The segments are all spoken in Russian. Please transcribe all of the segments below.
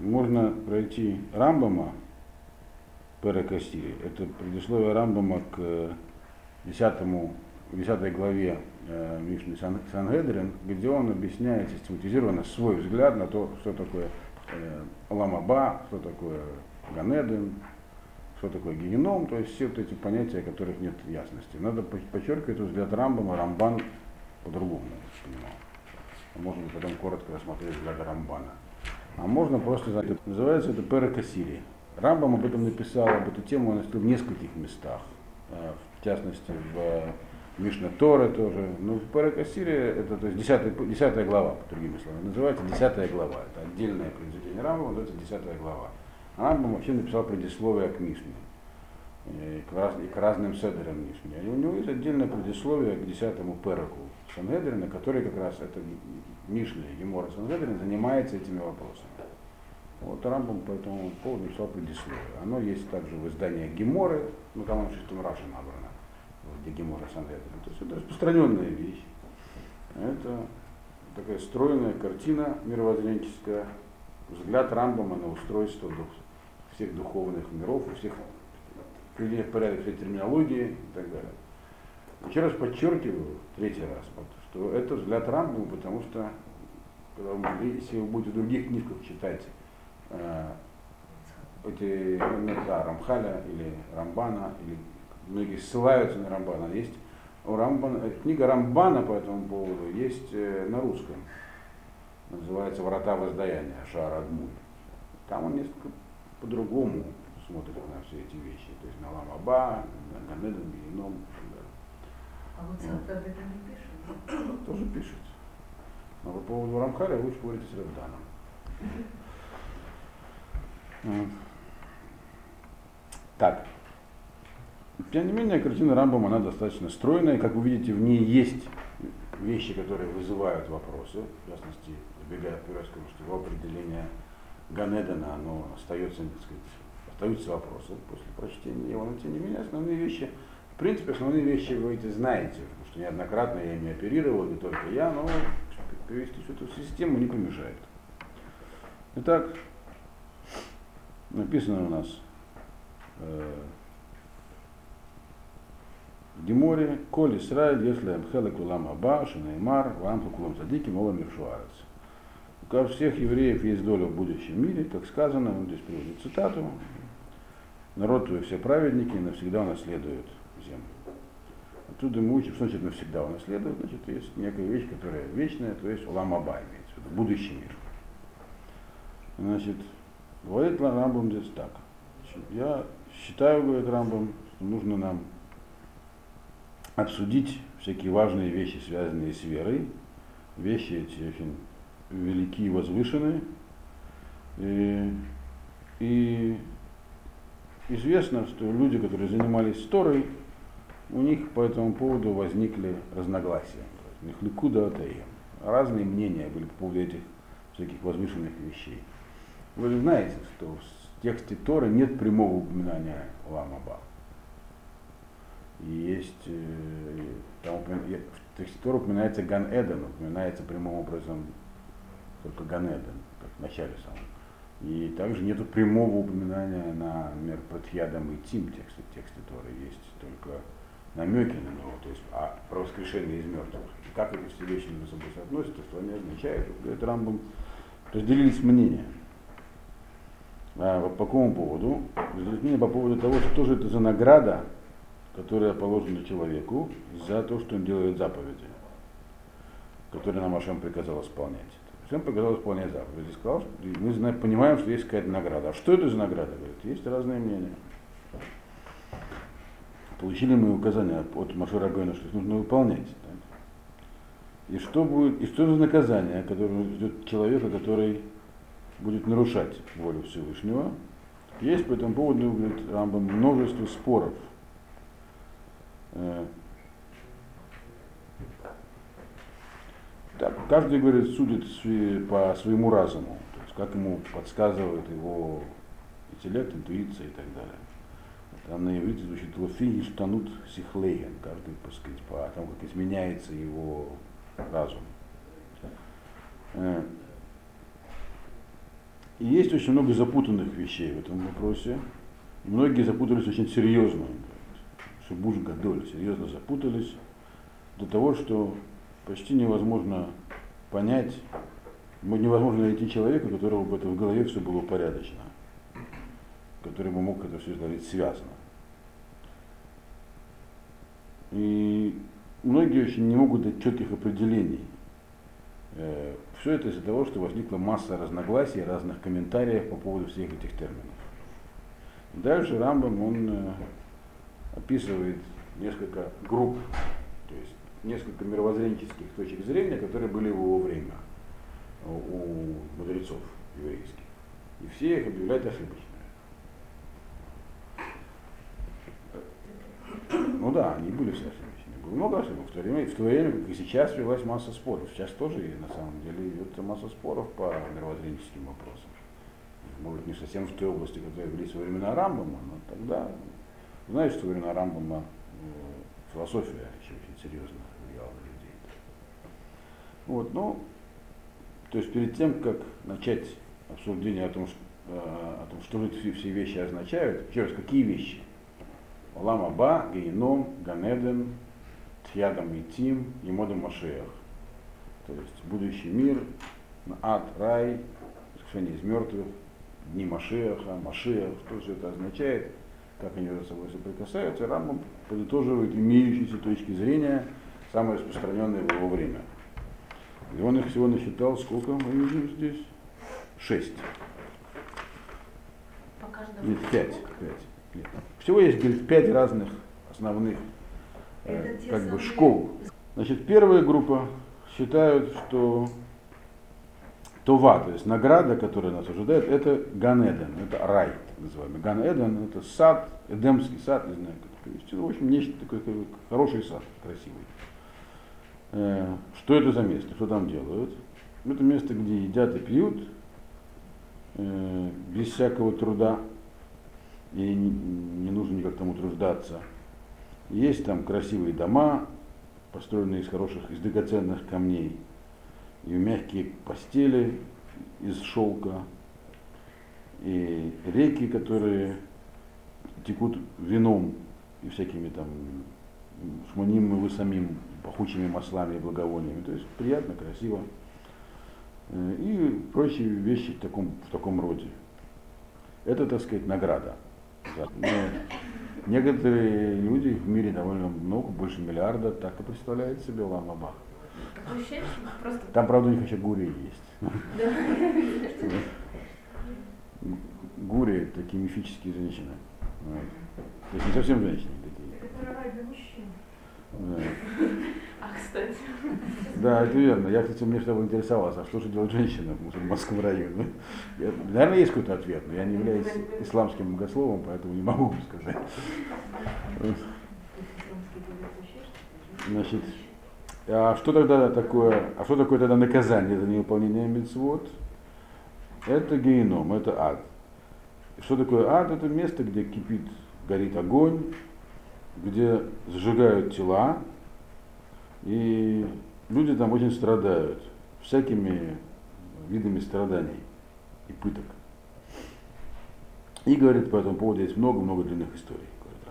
можно пройти Рамбама Перекасири. Это предисловие Рамбама к 10, 10 главе э, Мишны Сан, Сангедрин, где он объясняет систематизированно свой взгляд на то, что такое э, Ламаба, что такое Ганеден, что такое геном, то есть все вот эти понятия, которых нет ясности. Надо подчеркивать взгляд Рамбама, Рамбан по-другому понимал. Можно потом коротко рассмотреть взгляд Рамбана. А можно просто знать, называется это Перекасири. Рамбам об этом написал, об эту тему он в нескольких местах. Э, в частности, в Мишна Торы тоже. Но в Перекасире, это то есть 10, 10 глава, по другими словами, называется 10 глава. Это отдельное произведение Рамбама, называется 10 глава. Рамбам вообще написал предисловие к Мишне и к, раз, и к разным седерам Мишне. И у него есть отдельное предисловие к 10 Переку Сангедрина, который как раз, это Мишли, Гемора Сангедрин, занимается этими вопросами. Вот Рамбам по этому поводу написал предисловие. Оно есть также в издании Геморы, ну там оно в шестом Раше набрано, где Гемора Сангедрин. То есть это распространенная вещь. Это такая стройная картина мировоззренческая, взгляд Рамбама на устройство дух, всех духовных миров, у всех приведение в порядок всей терминологии и так далее. Еще раз подчеркиваю, третий раз, что это взгляд Рамбама, потому что если вы будете в других книжках читать э, эти да, Рамхаля или Рамбана, или многие ссылаются на Рамбана, есть у Рамбана, э, книга Рамбана по этому поводу есть э, на русском, называется «Врата воздаяния» Шар Адмуль. Там он несколько по-другому смотрит на все эти вещи, то есть на Ламаба, на Ганеден, Геном. А пишет? Тоже пишет. Но по поводу Рамхаля лучше говорить с Равданом. Так. Тем не менее, картина Рамбама, она достаточно стройная. Как вы видите, в ней есть вещи, которые вызывают вопросы. В частности, забегая вперед, скажу, что его определение Ганедена, оно остается, так сказать, остаются вопросы после прочтения его. Но тем не менее, основные вещи, в принципе, основные вещи вы эти знаете, потому что неоднократно я ими оперировал, не только я, но перевести всю эту систему не помешает. Итак, написано у нас э, в Геморе, Коль Исраиль, если Амхелек Улам Аба, Шинаймар, Вам Кулам Садики, Мола Миршуарец. У всех евреев есть доля в будущем мире, как сказано, он здесь приводит цитату, народ твой все праведники навсегда унаследуют землю. Оттуда мы учим, что значит навсегда унаследуют, значит, есть некая вещь, которая вечная, то есть Улам Аба имеется в виду, будущий мир. Значит, говорит Рамбам здесь так. Я считаю, говорит Рамбам, что нужно нам обсудить всякие важные вещи, связанные с верой. Вещи эти очень великие и возвышенные. И, и известно, что люди, которые занимались Торой, у них по этому поводу возникли разногласия. У них ликуда атаем. Разные мнения были по поводу этих всяких возвышенных вещей. Вы знаете, что в тексте Торы нет прямого упоминания Ламаба. И есть, э, там, в тексте Тора упоминается Ган Эден, упоминается прямым образом только Ган Эден, как в начале самом. И также нет прямого упоминания на, например, Патьядам и Тим тексте, тексте Торы. Есть только намеки на него, то есть а, про воскрешение из мертвых. И как эти все вещи между собой соотносятся, что они означают, говорит Рамбам, разделились мнения. А, по какому поводу? Разделились мнения по поводу того, что же это за награда, которая положена человеку за то, что он делает заповеди, которые нам Ашем приказал исполнять. Всем приказал исполнять заповеди. Сказал, что мы понимаем, что есть какая-то награда. А что это за награда? Говорит, есть разные мнения. Получили мы указания от Машира Гойна, что их нужно выполнять. Да? И что будет, и что за наказание, которое ждет человека, который будет нарушать волю Всевышнего. Есть по этому поводу, говорит Рамбам, множество споров. Э, Так, каждый, говорит, судит по своему разуму, то есть как ему подсказывает его интеллект, интуиция и так далее. Там на иврите звучит лофи штанут сихлейген, каждый, так сказать, по тому, как изменяется его разум. Э, И есть очень много запутанных вещей в этом вопросе. И многие запутались очень серьезно. Шибуш Гадоль серьезно запутались до того, что почти невозможно понять, невозможно найти человека, у которого бы это в голове все было порядочно, который бы мог это все говорить связано. И многие очень не могут дать четких определений. Э, все это из-за того, что возникла масса разногласий, разных комментариев по поводу всех этих терминов. Дальше Рамбам, он э, описывает несколько групп, то есть несколько мировоззренческих точек зрения, которые были в его время у мудрецов еврейских. И все их объявляют ошибочными. Ну да, они были все ошибочными. Было много ошибок. В то время, в то время, как и сейчас, велась масса споров. Сейчас тоже на самом деле идет масса споров по мировоззренческим вопросам. Может, не совсем в той области, которые велись во времена Рамбама, но тогда, знаете, что во времена Рамбама э, философия еще очень серьезно влияла на людей. Вот, ну, то есть перед тем, как начать обсуждение о том, что, э, о том, что все вещи означают, еще раз, какие вещи? Олам Аба, Гейном, Ганеден, Тьядам и Тим, и Модом Машеях. То есть будущий мир, ад, рай, воскрешение из мертвых, дни Машеха, Машех, что все это означает, как они между собой соприкасаются, Рамбам подытоживает имеющиеся точки зрения, самые распространенные в его время. И он их всего насчитал, сколько мы видим здесь? Шесть. Нет, пять. пять. Всего есть, говорит, пять разных основных э, как бы школ. Значит, первая группа считают, что Това, то есть награда, которая нас ожидает, это Ганеден, это рай, так называемый. Ганеден это сад, Эдемский сад, не знаю, как перевести. Ну, в общем, нечто такое, хороший сад, красивый. Э, что это за место, что там делают? Это место, где едят и пьют, э, без всякого труда, и не, нужно никак там утруждаться. Есть там красивые дома, построенные из хороших, из драгоценных камней, и мягкие постели из шелка, и реки, которые текут вином и всякими там шманим и высамим, пахучими маслами и благовониями. То есть приятно, красиво. Э, и прочие вещи в таком, в таком роде. Это, так сказать, награда. Но некоторые люди в мире довольно много, больше миллиарда, так и представляют себе Ламабах. Там, правда, у них еще гури есть. Гури такие мифические женщины. То есть не совсем женщины такие. Это рай для мужчин. А, кстати. Да, это верно. Я, кстати, мне что интересовался, а что же делает женщина в мусульманском районе? Я, наверное, есть какой-то ответ, но я не являюсь исламским богословом, поэтому не могу сказать. Значит, а что тогда такое, а что такое тогда наказание за невыполнение мецвод? Это геном, это ад. Что такое ад? Это место, где кипит, горит огонь, где сжигают тела, и люди там очень страдают всякими видами страданий и пыток. И говорит по этому поводу есть много-много длинных историй, говорит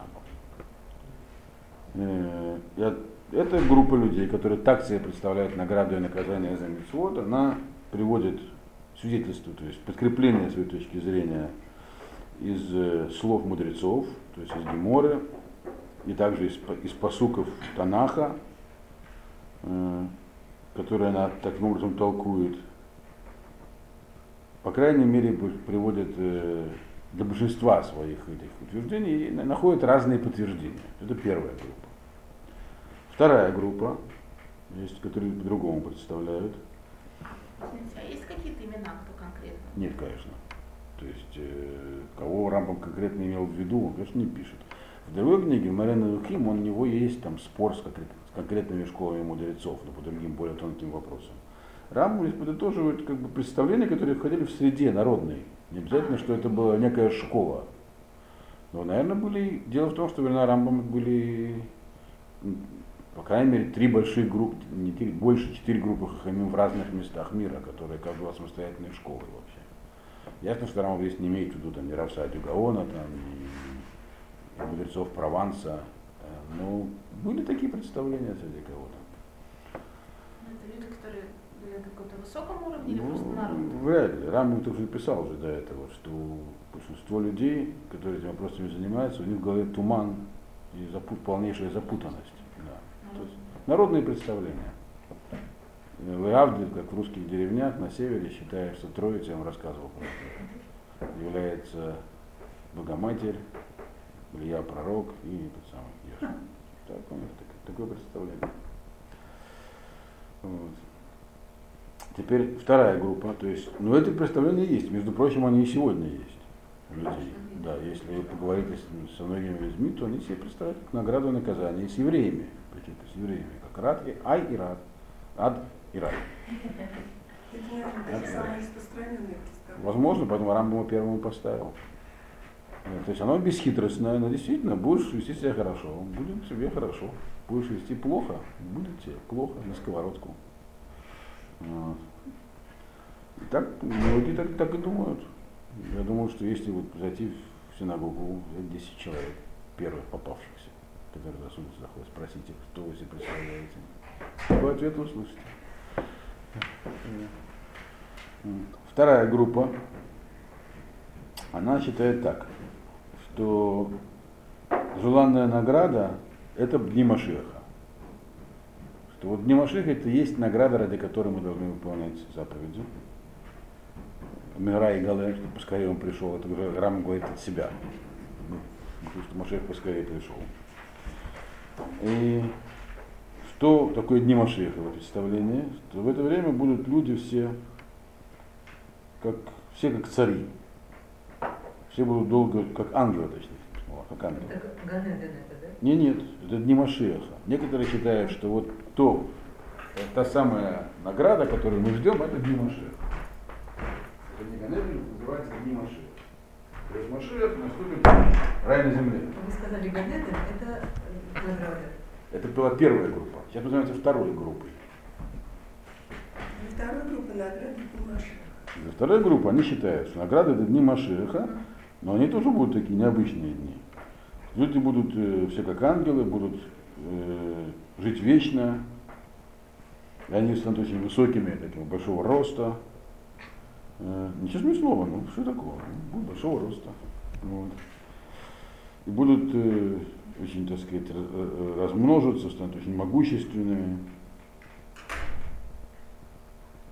Рамбам. Э, эта группа людей, которые так себе представляют награду и наказание за митцвот, она приводит свидетельство, то есть подкрепление своей точки зрения из э, слов мудрецов, то есть из Геморы, и также из, из посуков Танаха, э, которые она таким образом толкует. По крайней мере, приводит э, для большинства своих этих утверждений и находит разные подтверждения. Это первая группа. Вторая группа, есть, которые по-другому представляют. А есть какие-то имена, кто конкретно? Нет, конечно. То есть, э, кого Рамбам конкретно имел в виду, он, конечно, не пишет. В другой книге, Марина Лухим, у него есть там спор с, конкрет, с конкретными школами мудрецов, но по другим более тонким вопросам. Рамбам здесь подытоживает как бы представления, которые входили в среде народной. Не обязательно, что это была некая школа. Но, наверное, были. Дело в том, что времена Рамбама были по крайней мере, три больших группы, не три, больше четыре группы хахамим в разных местах мира, которые как бы самостоятельные школы вообще. Ясно, что Рамов здесь не имеет в виду там, ни Равсадию Гаона, там, ни мудрецов Прованса. Э, Но были такие представления среди кого-то. Ну, Это люди, которые были на каком-то высоком уровне или Ну, просто народ? вряд ли. Рамов тоже писал уже до этого, что большинство людей, которые этими вопросами занимаются, у них в голове туман и запут, полнейшая запутанность. Да. То есть народные представления. В Авде, как в русских деревнях на севере, считают, что Троица, я вам рассказывал про это, является Богоматерь, Илья Пророк и тот самый Яшин. Так, у них так- такое представление. Вот. Теперь вторая группа, то есть, ну эти представления есть, между прочим, они и сегодня есть у людей. Да, если вы поговорите с, со многими людьми, то они себе представляют награду и наказание с евреями, причем с евреями, как рад и ай и рад, ад и. Это, Это представления. Возможно, поэтому Рамбам первому поставил. То есть оно бесхитростное, но действительно будешь вести себя хорошо, будет тебе хорошо. Будешь вести плохо, будет тебе плохо на сковородку. Вот. И так, многие так, так и думают. Я думаю, что если вот зайти в синагогу, взять 10 человек, первых попавшихся, которые засунутся заходят, спросить их, что вы себе представляете, какой ответ услышите. Вторая группа, она считает так, что желанная награда – это дни Машеха. Что вот дни Машеха – это есть награда, ради которой мы должны выполнять заповеди. Мира и Гале, что поскорее он пришел, это Рам говорит от себя. Ну, Потому что Машех поскорее пришел. И что такое дни Машеха в представлении? Что в это время будут люди все как, все как цари. Все будут долго, как ангелы, точнее, как ангелы. Это Ганеден это, да? Не, нет, это дни Машеха. Некоторые считают, что вот то, та самая награда, которую мы ждем, это дни Машеха. Это не Ганеден, это называется дни Машеха. То есть Машех наступит рай на земле. Вы сказали Ганеден, это э, награда. Это была первая группа. Сейчас мы занимаемся второй группой. И второй группа награды Димаша. За вторая группа, они считают, что награды это дни Машеха, но они тоже будут такие необычные дни. Люди будут э, все как ангелы, будут э, жить вечно. И они станут очень высокими, такого большого роста. Э, ничего смешного, ну что такого? Будут большого роста. Вот. И будут э, очень, так сказать, э, размножиться, станут очень могущественными.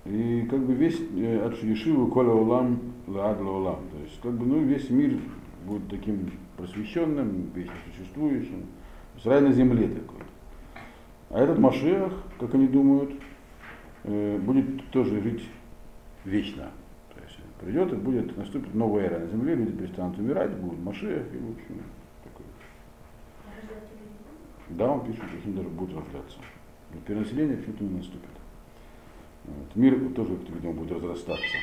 И как бы весь э, от Ешивы Коля Улам Лаад Улам. То есть как бы ну, весь мир будет таким просвещенным, вечно существующим. То есть рай на земле такой. А этот Машех, как они думают, э, будет тоже жить вечно. То есть придет и будет, наступит новая эра на земле, люди перестанут умирать, будет Машех и в общем такой. Да, он пишет, что даже будет рождаться. Но перенаселение почему-то не наступит. Вот. Мир тоже, видимо, будет разрастаться.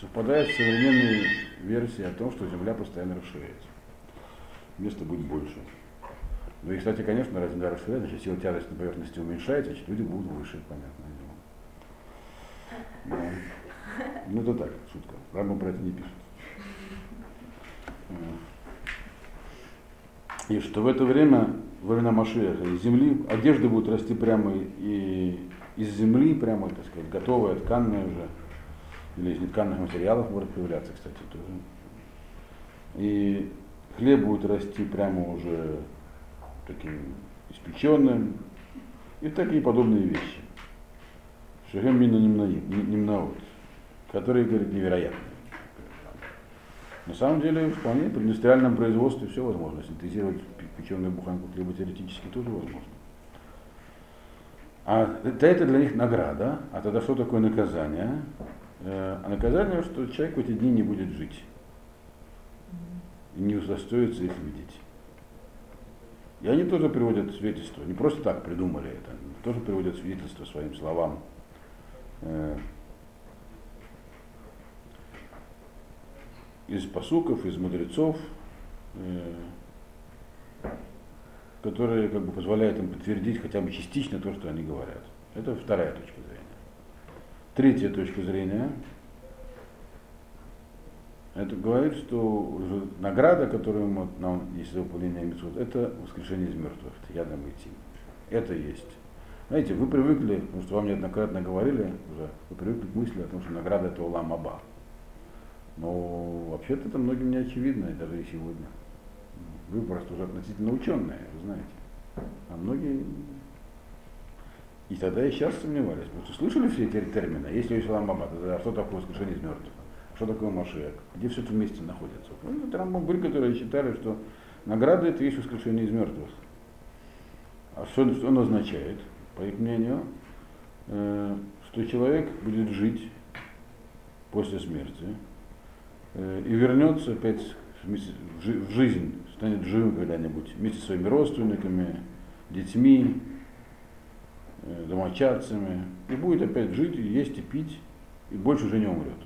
Совпадает с современной версией о том, что Земля постоянно расширяется. Места будет больше. Ну и, кстати, конечно, раз Земля расширяется, значит, сила тяжести на поверхности уменьшается, значит, люди будут выше, понятное дело. Да. Ну это так, шутка. Рамбам про это не пишет. И что в это время, во время Машеха, из земли одежды будут расти прямо и из земли, прямо, так сказать, готовая, тканная уже, или из нетканных материалов может появляться, кстати, тоже. И хлеб будет расти прямо уже таким испеченным, и такие подобные вещи. Шехем мина немнаут, которые, говорит, невероятные. На самом деле, вполне при индустриальном производстве все возможно. Синтезировать печеную буханку хлеба теоретически тоже возможно. А это, это для них награда. А тогда что такое наказание? Э, А наказание, что человек в эти дни не будет жить. И не удостоится их видеть. И они тоже приводят свидетельство. Не просто так придумали это. Они тоже приводят свидетельство своим словам. Э, Из посуков, из мудрецов, э, которые как бы позволяют им подтвердить хотя бы частично то, что они говорят. Это вторая точка зрения. Третья точка зрения. Это говорит, что награда, которую мы, нам есть за выполнение митцвот, это воскрешение из мертвых, ядом идти. Это есть. Знаете, вы привыкли, потому что вам неоднократно говорили уже, вы привыкли к мысли о том, что награда это улам аба. Но вообще-то это многим не очевидно, даже и сегодня. Вы просто уже относительно ученые, вы знаете. А многие и тогда и сейчас сомневались. Что слышали все эти термины? Если аба, тогда что такое воскрешение из мертвых? Что такое Машек? Где все это вместе находится? Ну, Рамбам были, которые считали, что награда это есть воскрешение из мертвых. А что, что он означает, по их мнению, э, что человек будет жить после смерти э, и вернется опять в, в жизнь, станет живым когда-нибудь вместе со своими родственниками, детьми, э, домочадцами, и будет опять жить, и есть, и пить, и больше уже не умрет.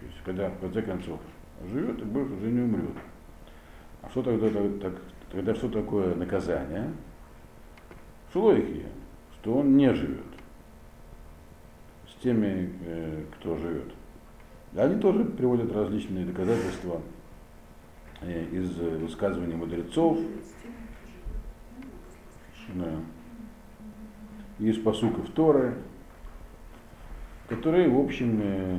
То есть, когда в конце концов живет и больше уже не умрет. А что тогда, так- тогда что такое наказание? Шлойхи, что он не живет с теми, э, кто живет. Они тоже приводят различные доказательства из э, высказываний мудрецов, да, из посуков Торы, которые, в общем, э,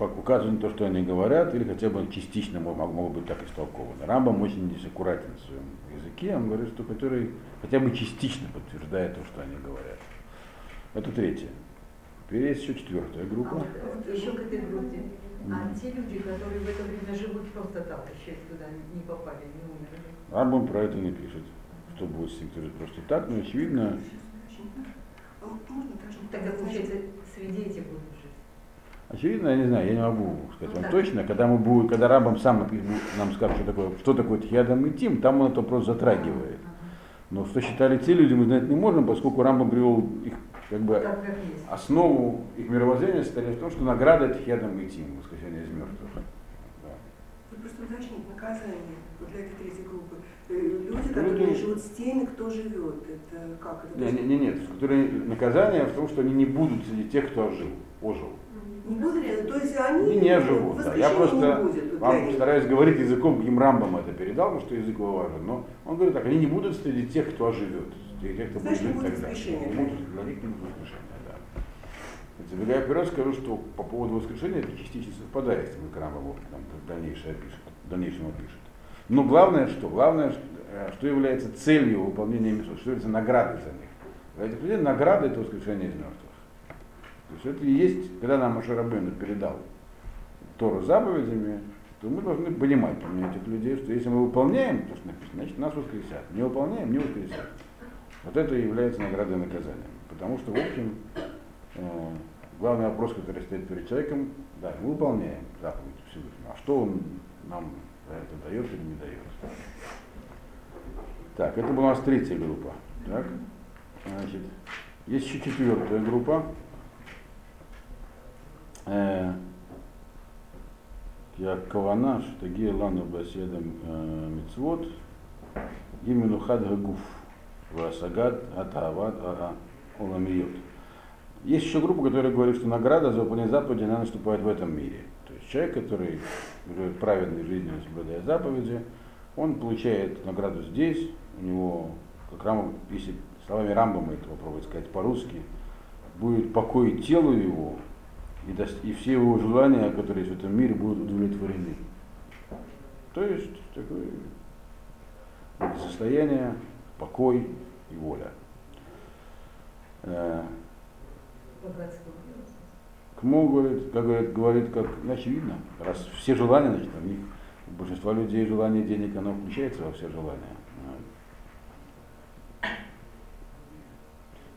указывают на то, что они говорят, или хотя бы частично мо- мог- могут быть так истолкованы. Рамбам очень здесь аккуратен в своем языке, он говорит, что который хотя бы частично подтверждает то, что они говорят. Это третье. Теперь есть еще четвертая А группа. вот еще к этой группе. А те люди, которые в это время живут просто так, еще туда не попали, не умерли. Рамбам про это не пишет, что будет с тем, кто просто так, но очевидно, можно также Тогда, получается, среди этих будут жить. Очевидно, я не знаю, я не могу сказать Ну вам точно, когда мы будем, когда Рамбам сам нам скажет, что такое, что такое Тхиадам и Тим, там он этот вопрос затрагивает. Но что считали те люди, мы знать не можем, поскольку Рамбам привел их как бы основу их мировоззрения состояла в том, что награда это Тхиадам и Тим, воскресение из мертвых. Да. Вы просто уточните наказание вот для этой третьей группы. Э, Люди, Люди- которые живут с теми, кто живет. Это как? Это Не, не, не, нет, которые наказание в том, что они не будут среди тех, кто ожил, ожил. Не будут, э, то есть они Они не живут. Да. Я просто не будет вам них. стараюсь говорить языком, каким Рамбам это передал, потому что язык его важен. Но он говорит так, они не будут среди тех, кто оживет, среди тех, кто будет Значит, не жить будет тогда. воскрешения Не для будут, для них не будет воскрешения, да. Забегая вперед, скажу, что по поводу воскрешения это частично совпадает с тем, Рамбам там дальнейшее опишет, в дальнейшем опишет. Но главное что? Главное, что, э, что является целью выполнения миссии, что является наградой за них. Для этих людей награда это воскрешение из мертвых. То есть это и есть, когда нам Машарабейн передал Тору заповедями, то мы должны понимать, помимо этих людей, что если мы выполняем то, что написано, значит нас воскресят. Не выполняем, не воскресят. Вот это и является наградой и наказанием. Потому что, в общем, э, главный вопрос, который стоит перед человеком, да, мы выполняем заповедь Всевышнего. А что он нам за это дает или не дает? Так, это была у нас третья группа. Так, значит, есть еще четвертая группа. Э, Я кавана, что гия лану баседам мицвод, именно хадга гуф, васагад атават ара оламиот. Есть еще группа, которая говорит, что награда за выполнение заповеди, она наступает в этом мире. То есть человек, который живет праведной жизнью, соблюдая заповеди, он получает награду здесь, у него, как Рамбам, если словами Рамбама это попробовать сказать по-русски, будет покой телу его, и, и все его желания, которые есть в этом мире, будут удовлетворены. То есть такое состояние, покой и воля. Э. Кмо говорит, как говорит, говорит, как ну, очевидно, раз все желания, значит, у них у большинства людей желание денег, оно включается во все желания.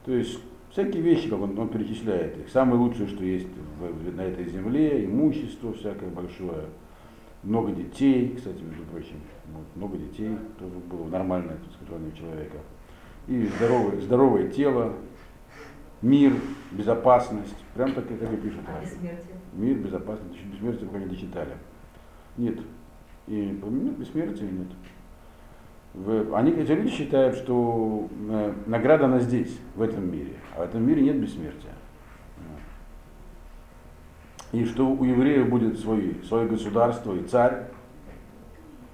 То есть всякие вещи, как он, он перечисляет их. Самое лучшее, что есть в- на этой земле, имущество всякое большое, много детей, кстати, между прочим, вот, много детей тоже было нормальное желание у человека. И здоровое, здоровое тело, мир, безопасность. Прям так, и- так и пишет А? Мир, безопасность, еще бессмертие пока не читали. Нет. И нет бессмертия нет. В- они, эти люди считают, что э, награда она здесь, в этом мире. А в этом мире нет бессмертия. и что у евреев будет свой, свое государство и царь,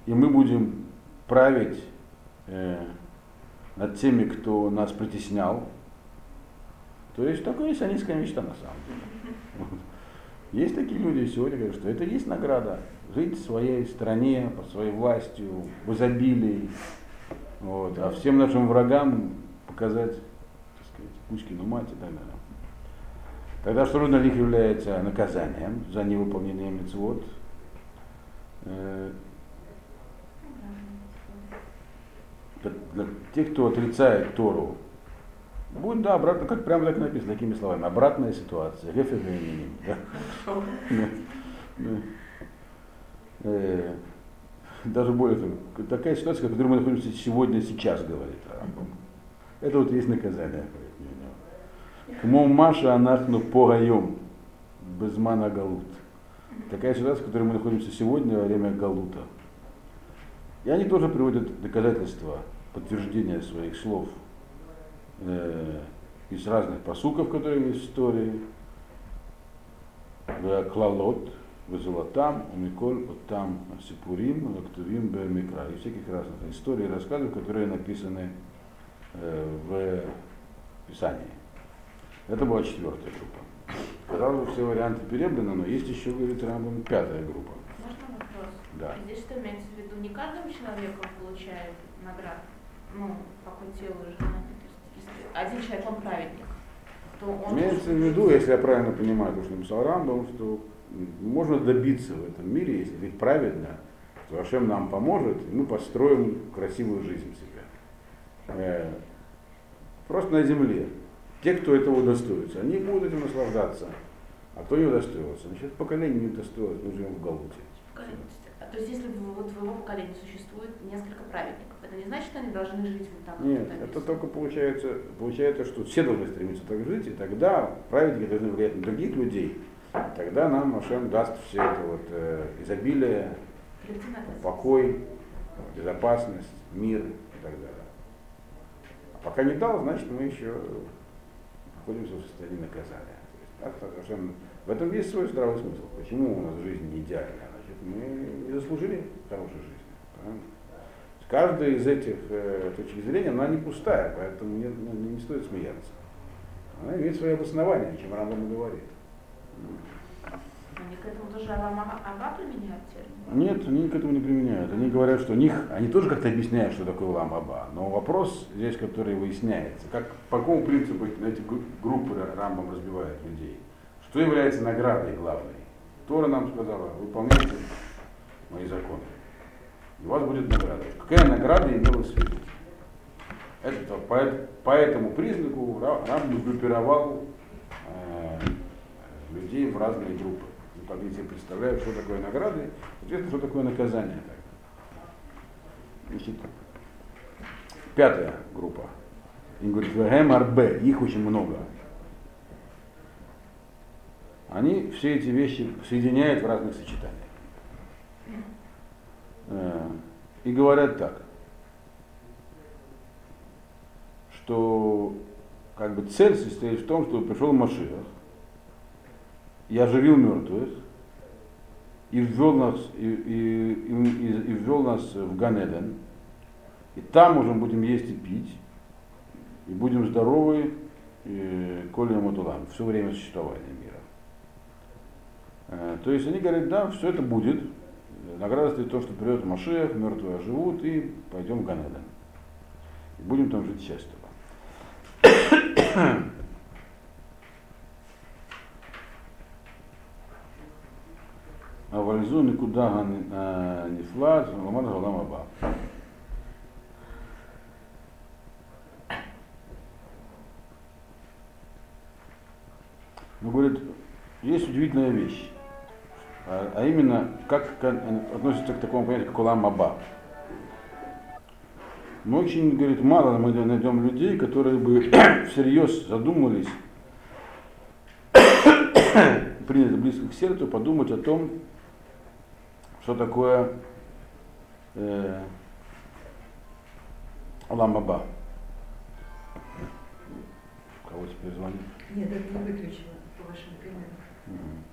и мы будем править э, над теми, кто нас притеснял. То есть такое сионистская мечта на самом деле. Есть такие люди сегодня говорят, что это есть награда. Жить в своей стране, под своей властью, в изобилии. Вот. А всем нашим врагам показать, Кузькину мать и так далее. Тогда что для них является наказанием за невыполнение мецвод? Э, для, тех, кто отрицает Тору, будет, да, обратно, как прямо так написано, такими словами, обратная ситуация, референдум, да. Э, Даже более того, такая ситуация, в которой мы находимся сегодня, сейчас, говорит. Это вот есть наказание. Кмо Маша Анахну Погаем, Безмана Галут. Такая ситуация, в которой мы находимся сегодня во время Галута. И они тоже приводят доказательства, подтверждения своих слов э, из разных посуков, которые есть в истории. Клалот, в Золотам, у Миколь, вот там Сипурим, Лактувим, Бемикра. И всяких разных историй и рассказов, которые написаны э, в Писании. Это была четвертая группа. Казалось все варианты перебраны, но есть еще, говорит Рамбам, пятая группа. Можно вопрос? Да. Здесь что имеется в виду? Не каждому человеку получает награду? Ну, какой телу уже один человек, он праведник, он... Имеется в виду, если я правильно понимаю то, что написал Рамбам, что можно добиться в этом мире, если жить праведно, то Ашем нам поможет, и мы построим красивую жизнь себе. Э, Просто на земле. Те, кто этого удостоится, они будут этим наслаждаться. А кто не удостоился, значит, поколение не удостоилось, мы живем в Галуте. А То есть, если в вот твоего поколения существует несколько праведников, это не значит, что они должны жить вот так? Нет, тут это только получается, получается, что все должны стремиться так жить, и тогда праведники должны влиять на других людей. Тогда нам Ашем даст все это вот э, изобилие, покой, безопасность, мир и так далее. А пока не дал, значит мы еще находимся в состоянии наказания. То есть, так, Ашем- в этом есть свой здравый смысл. Почему у нас жизнь не идеальная? Значит, мы не заслужили хорошей жизни. правильно? Каждая из этих э, точек зрения, она не пустая, поэтому не, ну, не- не стоит смеяться. Она имеет свои обоснования, чем Рамбам говорит. Они к этому тоже Алама Аба применяют термин? Нет, они к этому не применяют. Они говорят, что у них, они тоже как-то объясняют, что такое ламаба. Но вопрос здесь, который выясняется, как, по какому принципу эти гру- группы Рамбам разбивают людей. Что является наградой главной? Тора нам сказала, выполняйте мои законы. И у вас будет награда. Какая награда имелась в виду? Это, по, по этому признаку Ра- Рамбам группировал э, людей в разные группы. Себе представляют, что такое награды, соответственно, что такое наказание. Значит, пятая группа. Им говорит, «Вегем арбе», их очень много. Они все эти вещи соединяют в разных сочетаниях. Э, И говорят так, что как бы цель состоит в том, что пришел Машиах, и оживил мертвых, и ввел нас, и, и, и, и- ввел нас в Ганеден, и там уже будем есть и пить, и будем здоровы, и коли матулам, все время существования мира. Э, То есть они говорят, да, все это будет. Награда стоит то, что придет Машех, мертвые оживут, и пойдем в Ганеден. И будем там жить счастливо. Аризу никуда не шла, Ламад Галам Аба. Но говорит, есть удивительная вещь, а, именно, как, относится к такому понятию, как Улам Аба. Мы очень, говорит, мало мы найдем людей, которые бы всерьез задумались, принято близко к сердцу, подумать о том, что такое э, Аламаба. Кого теперь звонить? Нет, это не выключила по вашим примерам.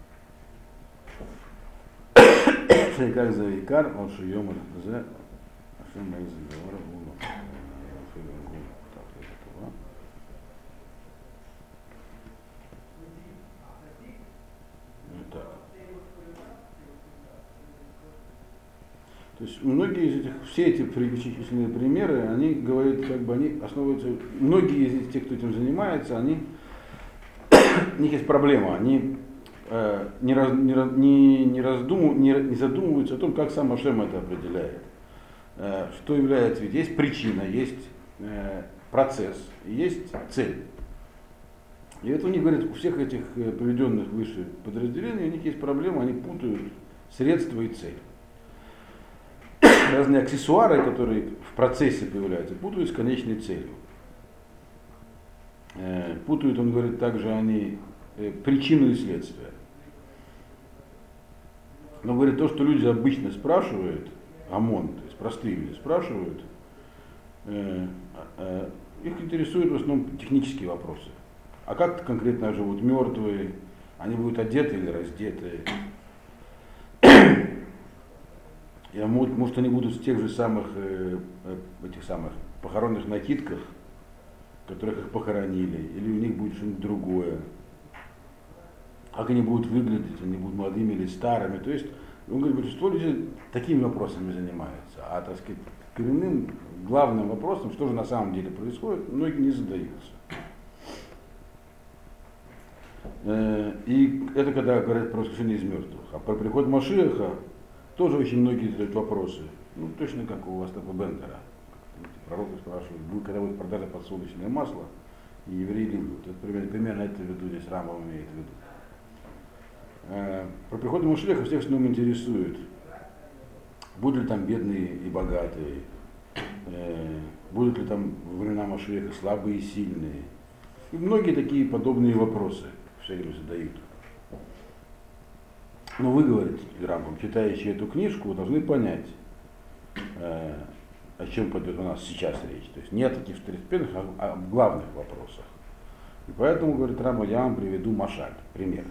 Шейкар за Икар, он шуем за Ашим Майзагавара Луна. То есть многие из этих, все эти перечисленные примеры, они говорят, как бы они основываются, многие из тех, кто этим занимается, они, у них есть проблема, они э, не, раз, не, не, не, раздуму, не, не задумываются о том, как сам Ашем это определяет. Э, что является, ведь есть причина, есть э, процесс, есть цель. И это у них, говорят, у всех этих э, приведенных выше подразделений, у них есть проблема, они путают средства и цель разные аксессуары, которые в процессе появляются, путают с конечной целью. Э, Путают, он говорит, также они э, причину и следствие. Но говорит, то, что люди обычно спрашивают, ОМОН, то есть простые люди спрашивают, э, э, их интересуют в основном технические вопросы. А как конкретно живут мертвые, они будут одеты или раздеты, а может, они будут в тех же самых, э, э, этих самых похоронных накидках, в которых их похоронили, или у них будет что-нибудь другое. Как они будут выглядеть, они будут молодыми или старыми. То есть, он говорит, большинство людей такими вопросами занимаются. А, так сказать, коренным, главным вопросом, что же на самом деле происходит, многие не задаются. Э, И это когда говорят про воскрешение из мертвых. А про приход Машиаха тоже очень многие задают вопросы. Ну, точно как у Остапа Бендера. Пророки спрашивают, будет, когда будет продажа подсолнечное масло, и евреи любят. Это примерно, примерно это виду здесь Рамбам имеет в виду. Э, Про приход Машеха всех в основном интересует, будут ли там бедные и богатые, э, будут ли там во времена Машеха слабые и сильные. И многие такие подобные вопросы все время задают. Но вы, говорите, Рамбам, читающие эту книжку, вы должны понять, э, о чем пойдет у нас сейчас речь. То есть не о таких второстепенных, а о главных вопросах. И поэтому, говорит Рама, я вам приведу машаль, пример.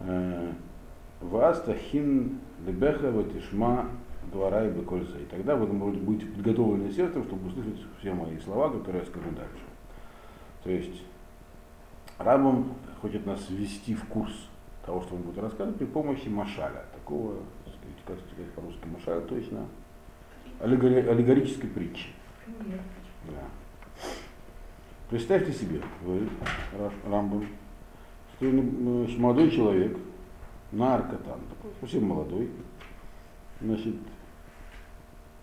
Э, Вастахин лебеха ватишма двора и бекольза. И тогда вы может быть подготовлены сердцем, чтобы услышать все мои слова, которые я скажу дальше. То есть Рабам хочет нас ввести в курс того, что он будет рассказывать при помощи машаля, такого, так сказать, как сказать по-русски, машаля точно, аллегори- аллегорической притчи. Да. Представьте себе, вы, Ра- Рамбам, что ну, значит, молодой человек, наркотан, такой совсем молодой, значит,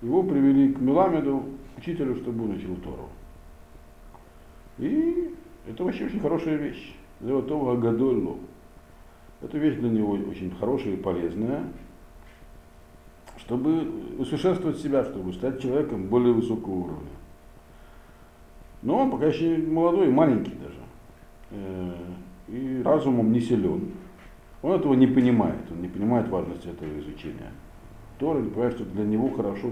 его привели к Меламеду, учителю, чтобы он учил Тору. И это вообще очень хорошая вещь. Золотого Гадолло. Это вещь для него очень хорошая и полезная, чтобы усовершенствовать себя, чтобы стать человеком более высокого уровня. Но он пока еще молодой, маленький даже. Э, И разумом не силен. Он этого не понимает. Он не понимает важности этого изучения. Тора не понимает, что для него хорошо э,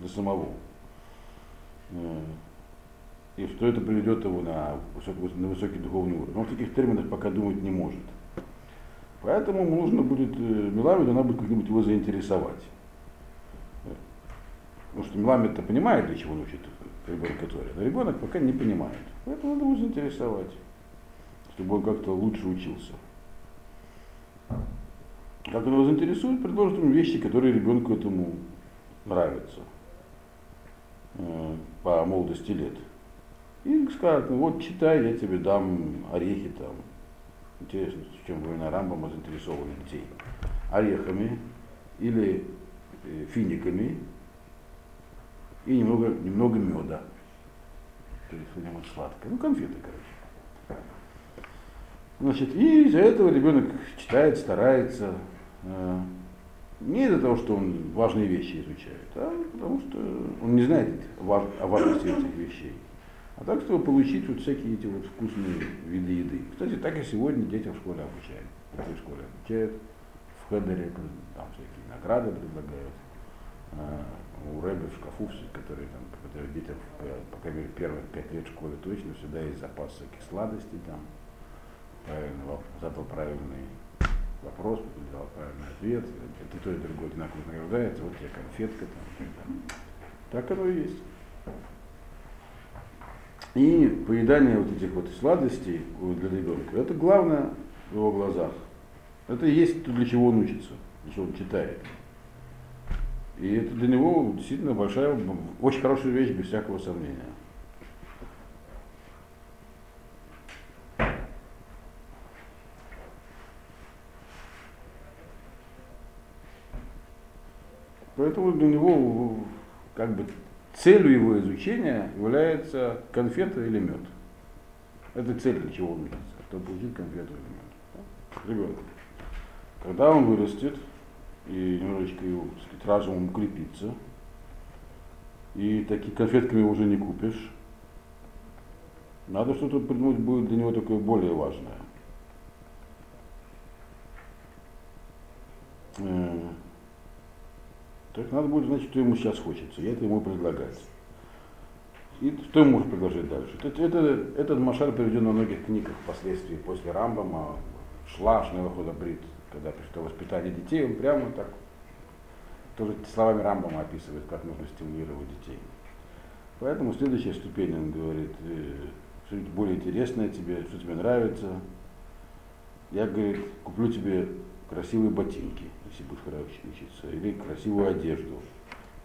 для самого. Э, И что это приведет его на высокий, на высокий духовный уровень. Он в таких терминах пока думать не может. Поэтому нужно будет, э, Меламеду надо будет как-нибудь его заинтересовать. Потому что Меламед-то понимает, для чего он учит ребенка Торе, но ребенок пока не понимает. Поэтому надо его заинтересовать, чтобы он как-то лучше учился. Как он его заинтересует, предложит ему вещи, которые ребенку этому нравятся э, по молодости лет. И скажет, ну вот читай, я тебе дам орехи там. Интересно, в чем во времена Рамбама заинтересованы детей. Орехами или э, финиками и немного, немного меда. То есть что-нибудь сладкое. Ну, конфеты, короче. Значит, и из-за этого ребенок читает, старается. э, Не из-за того, что он важные вещи изучает, а потому что он не знает о важности этих вещей. А так, чтобы получить вот всякие эти вот вкусные виды еды. Кстати, так и сегодня детям в школе обучают. В школе обучают, в Хедере там всякие награды предлагают. А, У Рэбе в шкафу, которые там, которые детям, по, крайней мере, первых пять лет в школе точно всегда есть запас всяких сладостей там, правильно, задал правильный вопрос, дал правильный ответ, это то и другое одинаково награждается, вот тебе конфетка там. Так оно и есть. И поедание вот этих вот сладостей для ребенка, это главное в его глазах. Это и есть то, для чего он учится, для чего он читает. И это для него действительно большая, очень хорошая вещь, без всякого сомнения. Поэтому для него как бы целью его изучения является конфета или мед. Это цель, для чего он учится, чтобы получить конфету или мед. Ребенок. Когда он вырастет и немножечко его так сказать, разумом укрепится, и такие конфетками уже не купишь, надо что-то придумать будет для него такое более важное. Э, Так надо будет знать, что ему сейчас хочется. И это ему предлагать. И что ему можно предложить дальше? Это, это, этот машаль приведен во многих книгах впоследствии, после Рамбама, Шла, Шнелохода Брит, когда пришло воспитание детей, он прямо так, тоже словами Рамбама описывает, как нужно стимулировать детей. Поэтому следующая ступень, он говорит, э, что-нибудь более интересное тебе, что тебе нравится. Я, говорит, куплю тебе красивые ботинки, если будешь хорошо учиться, или красивую одежду.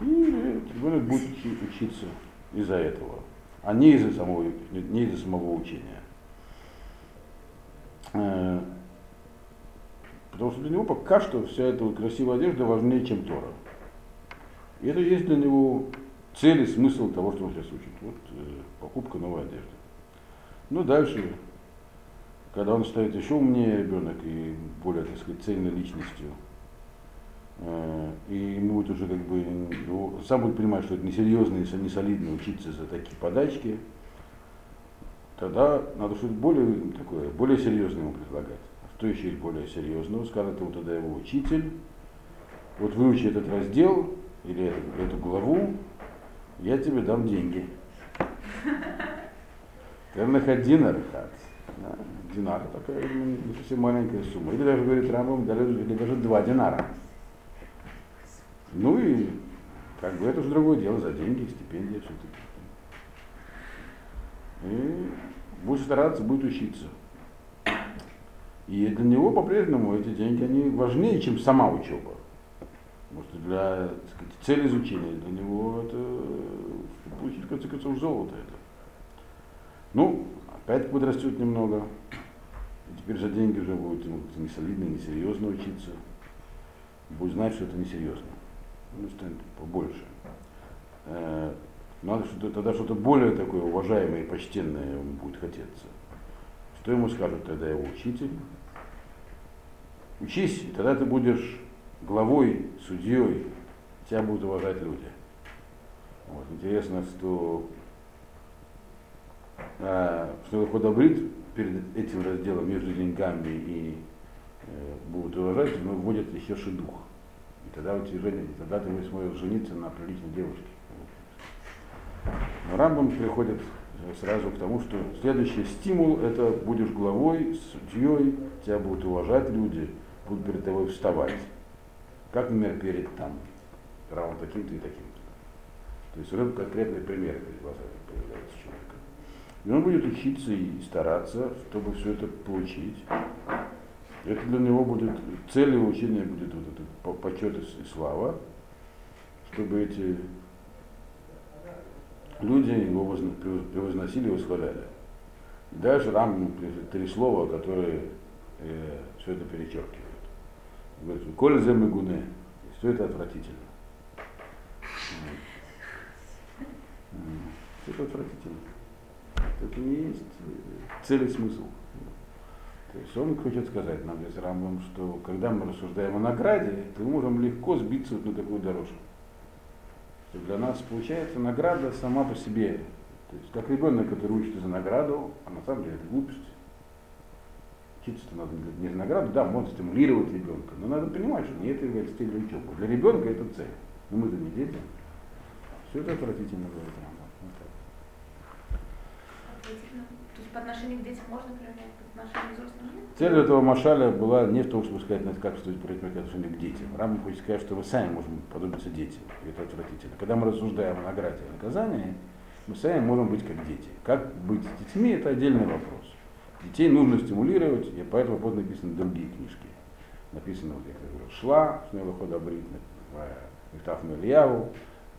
И ребенок будет учи- учиться из-за этого, а не из-за самого, не из-за самого учения. Э, Потому что для него пока что вся эта вот красивая одежда важнее, чем Тора. И это есть для него цель и смысл того, что он сейчас учит. Вот э, покупка новой одежды. Ну, дальше, когда он станет еще умнее ребенок и более, так сказать, цельной личностью, э, и ему будет уже как бы, ну, сам будет понимать, что это несерьезно и не солидно учиться за такие подачки, тогда надо что-то более такое, более серьезное ему предлагать. А что еще есть более серьезного? Скажет ему тогда его учитель, вот выучи этот раздел или эту, эту главу, я тебе дам деньги. Тернахат динар хат. Да, Динар такая ну, не совсем маленькая сумма. Или даже, говорит Рамбам, или даже два динара. Ну и как бы это уже другое дело, за деньги, стипендия, все это. И будет стараться, будет учиться. И для него по-прежнему эти деньги, они важнее, чем сама учеба. Потому что для сказать, цели изучения для него это получить, в конце концов, золото это. Ну, опять подрастет немного. И теперь за деньги уже будет ему как-то не солидно, не серьезно учиться. Будет знать, что это несерьезно. Ну, станет побольше. Э, Надо что-то, тогда что-то более такое уважаемое и почтенное ему будет хотеться. Что ему скажет тогда его учитель? Учись, и тогда ты будешь главой, судьей, тебя будут уважать люди. Вот. Интересно, что, а, что Ходобрит перед этим разделом между деньгами и э, будут уважать, но вводят еще шедух. И тогда у тебя и тогда ты сможешь жениться на приличной девушке. Но Рамбам приходит сразу к тому, что следующий стимул это будешь главой, судьей, тебя будут уважать люди, будут перед тобой вставать. Как, например, перед там, равно таким-то и таким-то. То есть уже конкретные примеры перед глазами появляются. И он будет учиться и стараться, чтобы все это получить. Это для него будет, цель его учения будет вот этот по- почет и слава, чтобы эти люди его превозносили и восхваляли. И дальше Рам три слова, которые э, все это перечеркивают. Говорит, Коль земы гуне, все это отвратительно. Все это отвратительно. Это не есть э, цель и смысл. То есть он хочет сказать нам здесь Рамбам, что когда мы рассуждаем о награде, то мы можем легко сбиться вот на такую дорожку. Что для нас получается награда сама по себе. То есть как ребенок, который учится за награду, а на самом деле это глупость. Учиться-то надо не за награду, да, можно стимулировать ребенка, но надо понимать, что не это является целью учебы. Для ребенка это цель. Но мы-то не дети. Все это отвратительно говорит Рамбам. Вот детям? Цель этого машаля была не в том, чтобы сказать, как стоит проявлять отношение к детям. Рамбам хочет сказать, что мы сами можем подобиться детям. Это отвратительно. Когда мы рассуждаем о награде и наказании, мы сами можем быть как дети. Как быть с детьми, это отдельный вопрос. Детей нужно стимулировать, и по этому поводу написаны другие книжки. Написано, вот я говорил, Шла, Шнела Ходабрит, Мифтаф Ильяву.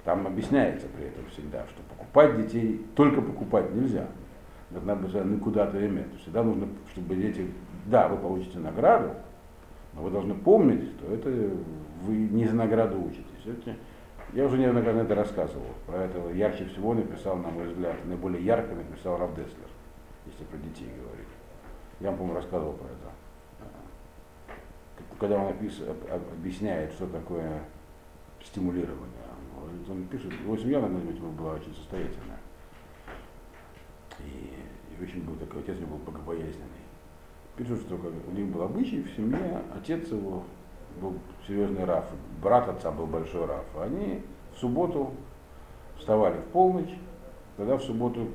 Там объясняется при этом всегда, что покупать детей только покупать нельзя. Должна быть куда-то иметь. Всегда нужно, чтобы дети, да, вы получите награду, но вы должны помнить, что это вы не за награду учитесь. Это, я уже неоднократно это рассказывал. Про это ярче всего написал, на мой взгляд, наиболее ярко написал Раф Деслер, если про детей говорить. Я вам, по-моему, рассказывал про это. Когда он опис, объясняет, что такое стимулирование. Он пишет, его семья, надо быть, была очень состоятельная. И, очень был такой, отец у него был богобоязненный. Пишут, что у них был обычай в семье, отец его был серьезный раф, брат отца был большой раф. Они в субботу вставали в полночь, тогда в субботу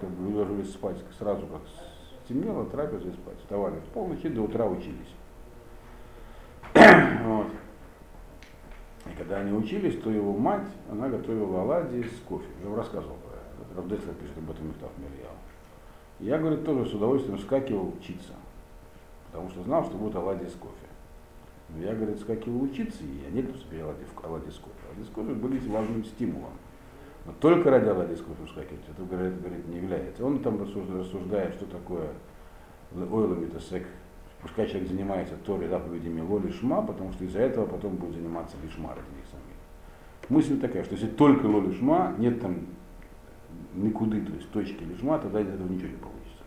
как бы ложились спать сразу, как стемнело, трапезы спать. Вставали в полночь и до утра учились. вот. И когда они учились, то его мать, она готовила оладьи с кофе. Я вам рассказывал Равдеслер пишет об этом Михтав Мирьял. Я, говорит, тоже с удовольствием скакивал учиться, потому что знал, что будут оладьи с кофе. Но я, говорит, скакивал учиться, и я не поступил оладьи, оладьи с кофе. Оладьи с кофе были важным стимулом. Но только ради оладьи с кофе скакивать, это, говорит, говорит, не является. Он там рассуждает, что такое ойломитасек, Пускай человек занимается Торой заповедями Лоли Шма, потому что из-за этого потом будет заниматься Лишма ради них самих. Мысль такая, что если только Лоли Шма, нет там никуды, то есть точки Лишма, тогда из этого ничего не получится.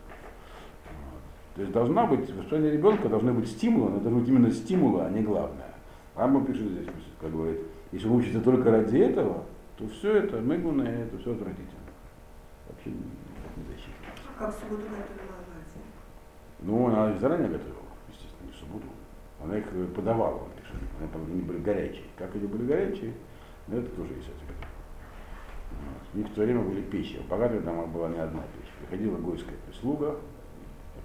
То есть должна быть, в воспитании ребенка должны быть стимулы, но должны быть именно стимулы, а не главное. Рамбам пишет здесь, как говорит, если он учится только ради этого, то все это, мыгуна, это все отвратительно. Вообще не защитно. Как в субботу готовила оладьи? Ну, она заранее готовила буду. Она их подавала, он пишет. Они были горячие. Как они были горячие, но это тоже есть ответ. То время были печи. В богатых домах была не одна печь. Приходила гойская прислуга,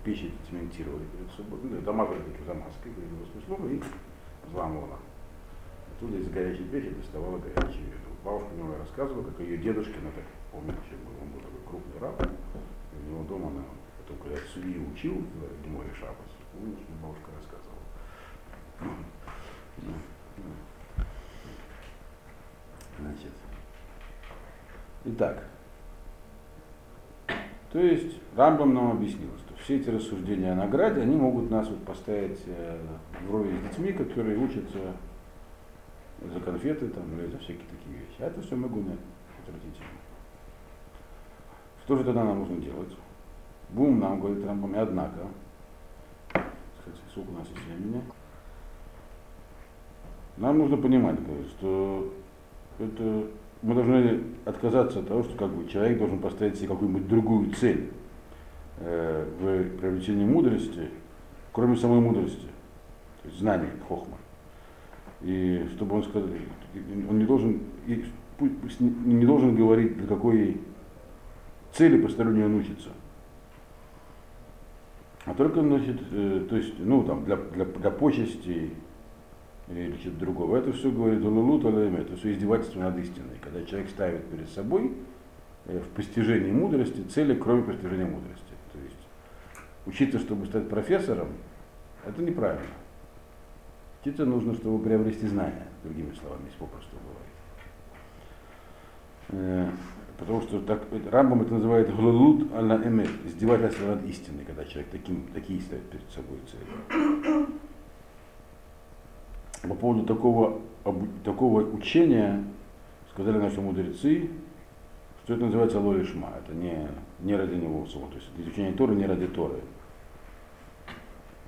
печи цементировали перед собой. Ну, дома были такие замазкой, приходила прислуга и взламывала. Оттуда из горячей печи доставала горячую еду. Бабушка мне рассказывала, как ее дедушка, ну так помню, еще был, он был такой крупный раб, у него дома, она, потом, когда судьи учил Геморе Шабас, помнишь, мне бабушка рассказывала. Значит. Итак. То есть Рамбам нам объяснил, что все эти рассуждения о награде, они могут нас вот поставить э, в роли с детьми, которые учатся за конфеты там, или за всякие такие вещи. А это все могу не отвратительно. Что же тогда нам нужно делать? Бум нам, говорит Рамбам, и однако, кстати, сколько у нас есть времени, нам нужно понимать, говорит, что это мы должны отказаться от того, что как бы, человек должен поставить себе какую-нибудь другую цель э, в приобретении мудрости, кроме самой мудрости, то есть знания, хохма. И чтобы он сказал, он не должен, и, не должен говорить, для какой цели посторонней он учится. А только, значит, э, то есть, ну, там, для, для, для почести или чего-то другого. Это все говорит Лулут Алайме, это все издевательство над истиной. Когда человек ставит перед собой э, в постижении мудрости цели, кроме постижения мудрости. То есть учиться, чтобы стать профессором, это неправильно. Учиться нужно, чтобы приобрести знания, другими словами, если попросту говорить. Э, потому что так, Рамбам это называет глулут аль эмет, издевательство над истиной, когда человек таким, такие ставит перед собой цели по поводу такого, такого учения сказали наши мудрецы, что это называется лолишма. Это не, не ради него самого. То есть изучение Торы не ради Торы.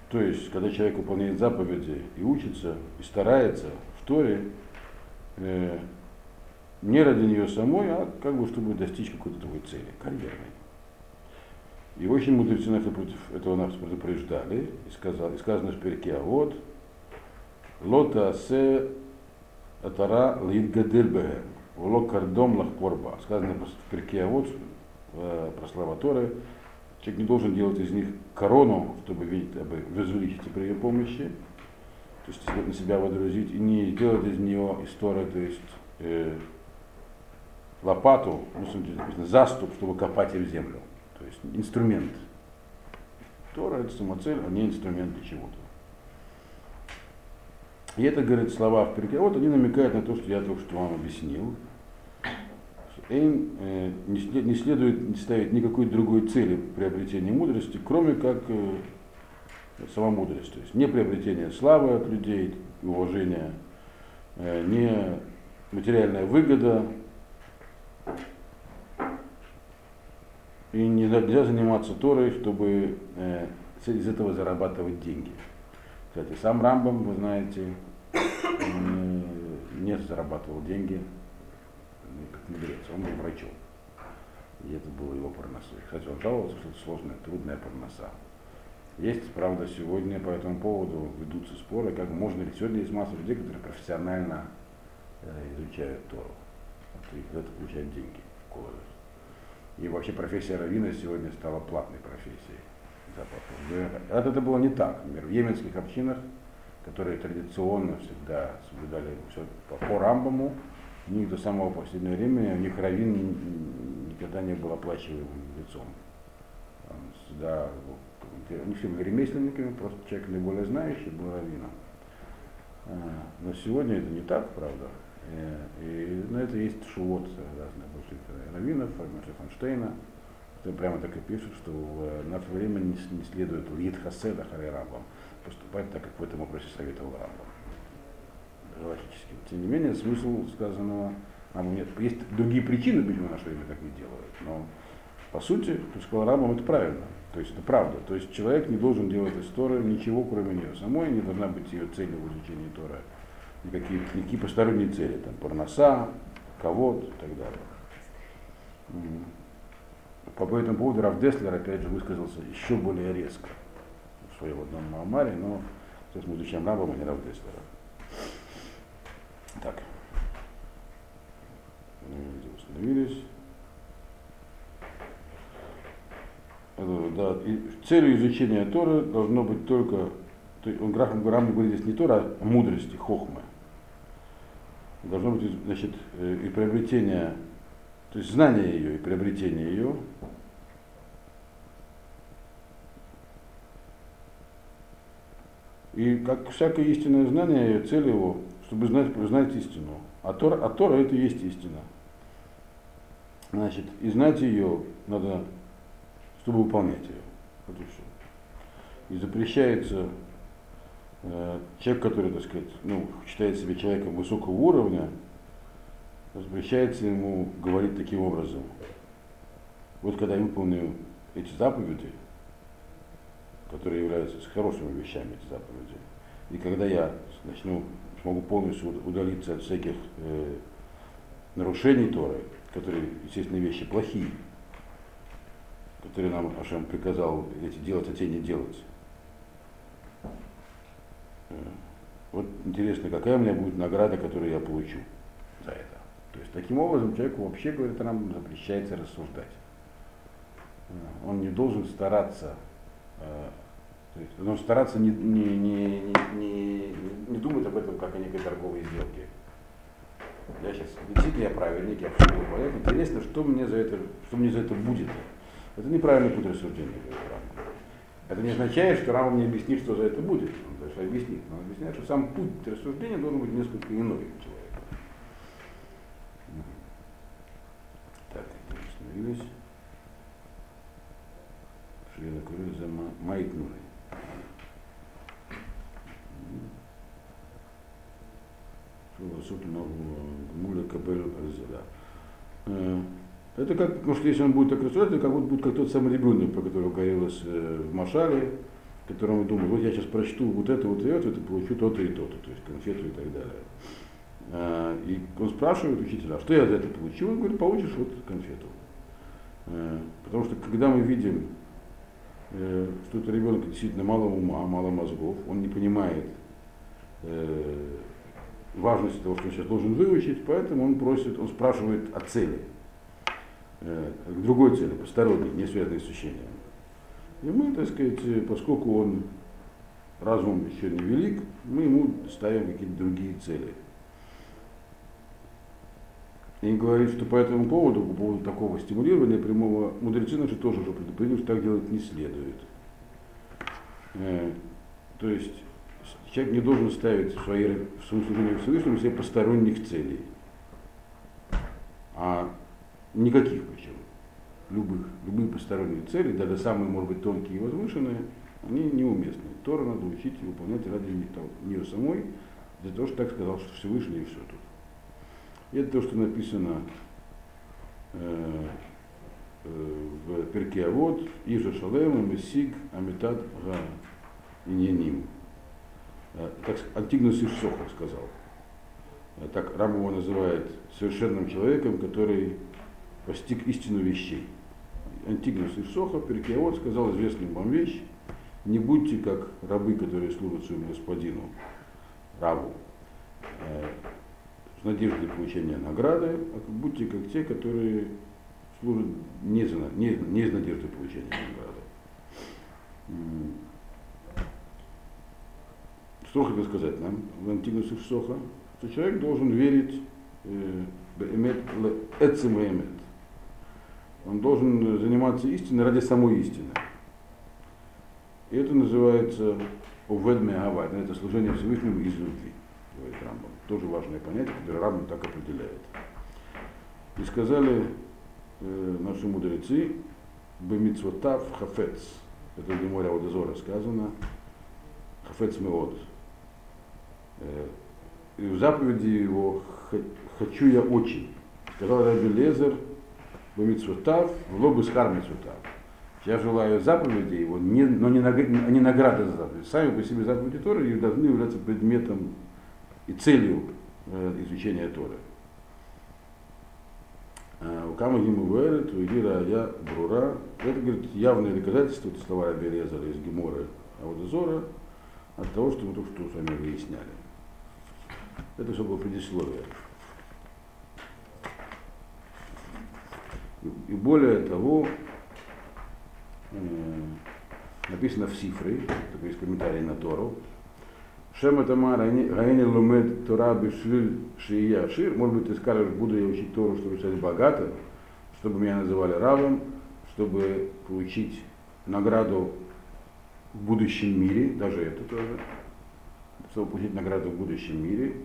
То есть, когда человек выполняет заповеди и учится, и старается в Торе, э, не ради нее самой, а как бы чтобы достичь какой-то другой цели, карьерной. И очень мудрецы нас против этого нас предупреждали, и, сказал, и сказано в перке, а вот, Лота се атара лидгадель бэгэм. Уло кардом лахпорба. Сказано в перке вот про слова Торы. Человек не должен делать из них корону, чтобы видеть, чтобы возвеличиться при ее помощи, то есть на себя водрузить, и не делать из нее историю, то есть э, лопату, ну, заступ, чтобы копать в землю. То есть инструмент. Тора это самоцель, а не инструмент для чего-то. И это, говорит, слова в перке. Вот они намекают на то, что я только что вам объяснил. Им э, не, след- не следует ставить никакой другой цели приобретения мудрости, кроме как э, сама мудрость. То есть не приобретение славы от людей, уважения, э, не материальная выгода, и не- нельзя заниматься Торой, чтобы из этого зарабатывать деньги. Кстати, сам Рамбам, вы знаете, не зарабатывал деньги ну, как мудрец, он был врачом. И это было его парноса. Кстати, он жаловался, что это сложная, трудная парноса. Есть, правда, сегодня по этому поводу ведутся споры, как можно ли. Сегодня есть масса людей, которые профессионально э, изучают Тору. Вот И за это получают деньги в колледже. И вообще профессия раввина сегодня стала платной профессией. Западной. А это было не так. Например, в йеменских общинах, которые традиционно всегда соблюдали все по, Рамбаму, у них до самого последнего времени, у них раввин н- никогда не был оплачиваемым лицом. Всегда, они все были ремесленниками, просто человек наиболее знающий был раввином. А, Но сегодня это не так, правда. Э, И на это есть шувот разные после раввинов, Маше Фонштейна, которые прямо так и пишут, что в наше время не, следует Лид Хаседа Харе Рамбам поступать так, как в этом вопросе советовал Рамбам. Галактически. Тем не менее, смысл сказанного Рамбам нет. Есть другие причины, почему в наше время так не делают, но по сути, то, что сказал Рамбам, это правильно. То есть это правда. То есть человек не должен делать из Торы ничего, кроме нее самой, не должна быть ее целью в изучении Торы. Никакие, никакие посторонние цели, там, парноса, кого-то и так далее. По этому поводу Раф Деслер, опять же, высказался еще более резко в своем одном Маамаре, но сейчас мы изучаем Рамбама, не Раф Деслера. Так. Где Остановились. Э, Да, и целью изучения Торы должно быть только, то есть он Грахам Рамбам говорит здесь не Тора, а мудрости, хохмы. Должно быть, значит, э, и приобретение, то есть знание ее и приобретение ее. И как всякое истинное знание, цель его, чтобы знать, знать истину. А Тора, а Тора это и есть истина. Значит, и знать ее надо, чтобы выполнять ее. Вот и все. И запрещается э, человек, который, так сказать, ну, считает себя человеком высокого уровня, запрещается ему говорить таким образом. Вот когда я выполню эти заповеди, которые являются хорошими вещами, эти заповеди, и когда я начну, смогу полностью удалиться от всяких э, нарушений Торы, которые, естественно, вещи плохие, которые нам Ашем приказал эти делать, а те не делать. Э, Вот интересно, какая у меня будет награда, которую я получу за это. То есть таким образом человеку вообще, говорит, нам запрещается рассуждать. Э, Он не должен стараться, то есть должен стараться не, не, не, не, не думать об этом как о некой торговой сделке. Я сейчас, действительно, я праведник, я все понять. Интересно, что мне за это, что мне за это будет. Это неправильный путь рассуждения. Это не означает, что Рамбам не объяснит, что за это будет. Он даже объяснит. Но он объясняет, что сам путь рассуждения должен быть несколько иной у человека. Так, остановились. Шрила Курю за Майтнурой. Суд Гмуля Кабель Арзеда. Э, Это как, может, если он будет так рассуждать, это как будто будет как тот самый ребенок, про которого говорилось э, в Машале, которому думает, вот я сейчас прочту вот это, вот и это, получу то-то и то-то, то есть конфету и так далее. А, И он спрашивает учителя, а что я за это получу? Он говорит, получишь вот конфету. Э, Потому что когда мы видим, э, что это ребенок действительно мало ума, мало мозгов, он не понимает э, важности того, что он сейчас должен выучить, поэтому он просит, он спрашивает о цели, э, к другой цели, посторонней, не связанной с учением. И мы, так сказать, э, поскольку он разум еще не велик, мы ему ставим какие-то другие цели. И говорит, что по этому поводу, по поводу такого стимулирования прямого, мудрецы наши тоже уже предупредили, что так делать не следует. Э, то есть человек не должен ставить в, своей, в своем служении Всевышнему себе посторонних целей. А никаких причем. Любых, любые посторонние цели, даже самые, может быть, тонкие и возвышенные, они неуместны. Тора надо учить и выполнять ради нее самой, для того, что так сказал что Всевышний и все тут. Это то, что написано э, э, в перке Авод, Ижа Шалем, Мессиг, Амитад, Га, Иньяним. Э, так Антигнус Ишсоха сказал. Э, Так Рам его называет совершенным человеком, который постиг истину вещей. Антигнус Ишсоха, Перкеавод, сказал известную вам вещь, не будьте как рабы, которые служат своему господину, рабу, э, с надеждой получения награды, а будьте как те, которые служат не, за, не, не из надежды получения награды. Что хотел сказать нам в Антигнусе Соха? Что человек должен верить э, эцем и. Он должен заниматься истиной ради самой истины. И это называется уведме авайт, это служение Всевышнему из любви, говорит Рамбам. Тоже важное понятие, которое Рамбам так определяет. И сказали э, наши мудрецы, бемицвотав хафец, это в Геморе Аудезора сказано, хафец меод. Э, и в заповеди его хочу я очень. Сказал Раби Лезер, бемицвотав, в лобы схар. Я желаю заповеди его, не, но не, наг- не награды за заповеди. Сами по себе заповеди Торы должны являться предметом и целью э, изучения Торы. А, У Кама Гиму Верет, у Игира Я Брура. Это, говорит, явное доказательство, это слова Раби Лезера из Гемора Аудозора, от того, что мы только что с вами выясняли. Это все было предисловие. И, более того, э, написано в Сифре, такой есть комментарий на Тору, Шема Тамар Гаини Лумед Тора Бишлиль Шия Шир, может быть, ты скажешь, буду я учить Тору, чтобы стать богатым, чтобы меня называли равом, чтобы получить награду в будущем мире, даже это тоже, чтобы получить награду в будущем мире.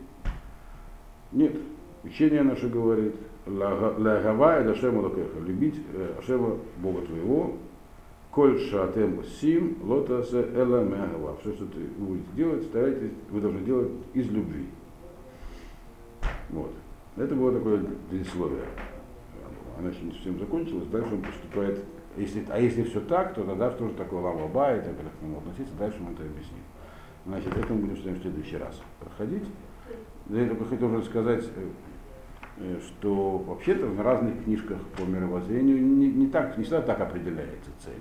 Нет, учение наше говорит, Лагава это Ашема Лакеха, любить э, Ашема Бога твоего, Коль шатем сим лотасе эла мягава. Все, что ты будете делать, старайтесь, вы должны делать из любви. Вот. Это было такое предисловие. Она еще не совсем закончилась, дальше он поступает. Если, а если все так, то тогда что же такое лама ба и так как к нему относиться, дальше он это объяснит. Значит, это мы будем с вами в следующий раз проходить. Я только хотел сказать, э, что вообще-то в разных книжках по мировоззрению не, не, так, не всегда так определяется цель.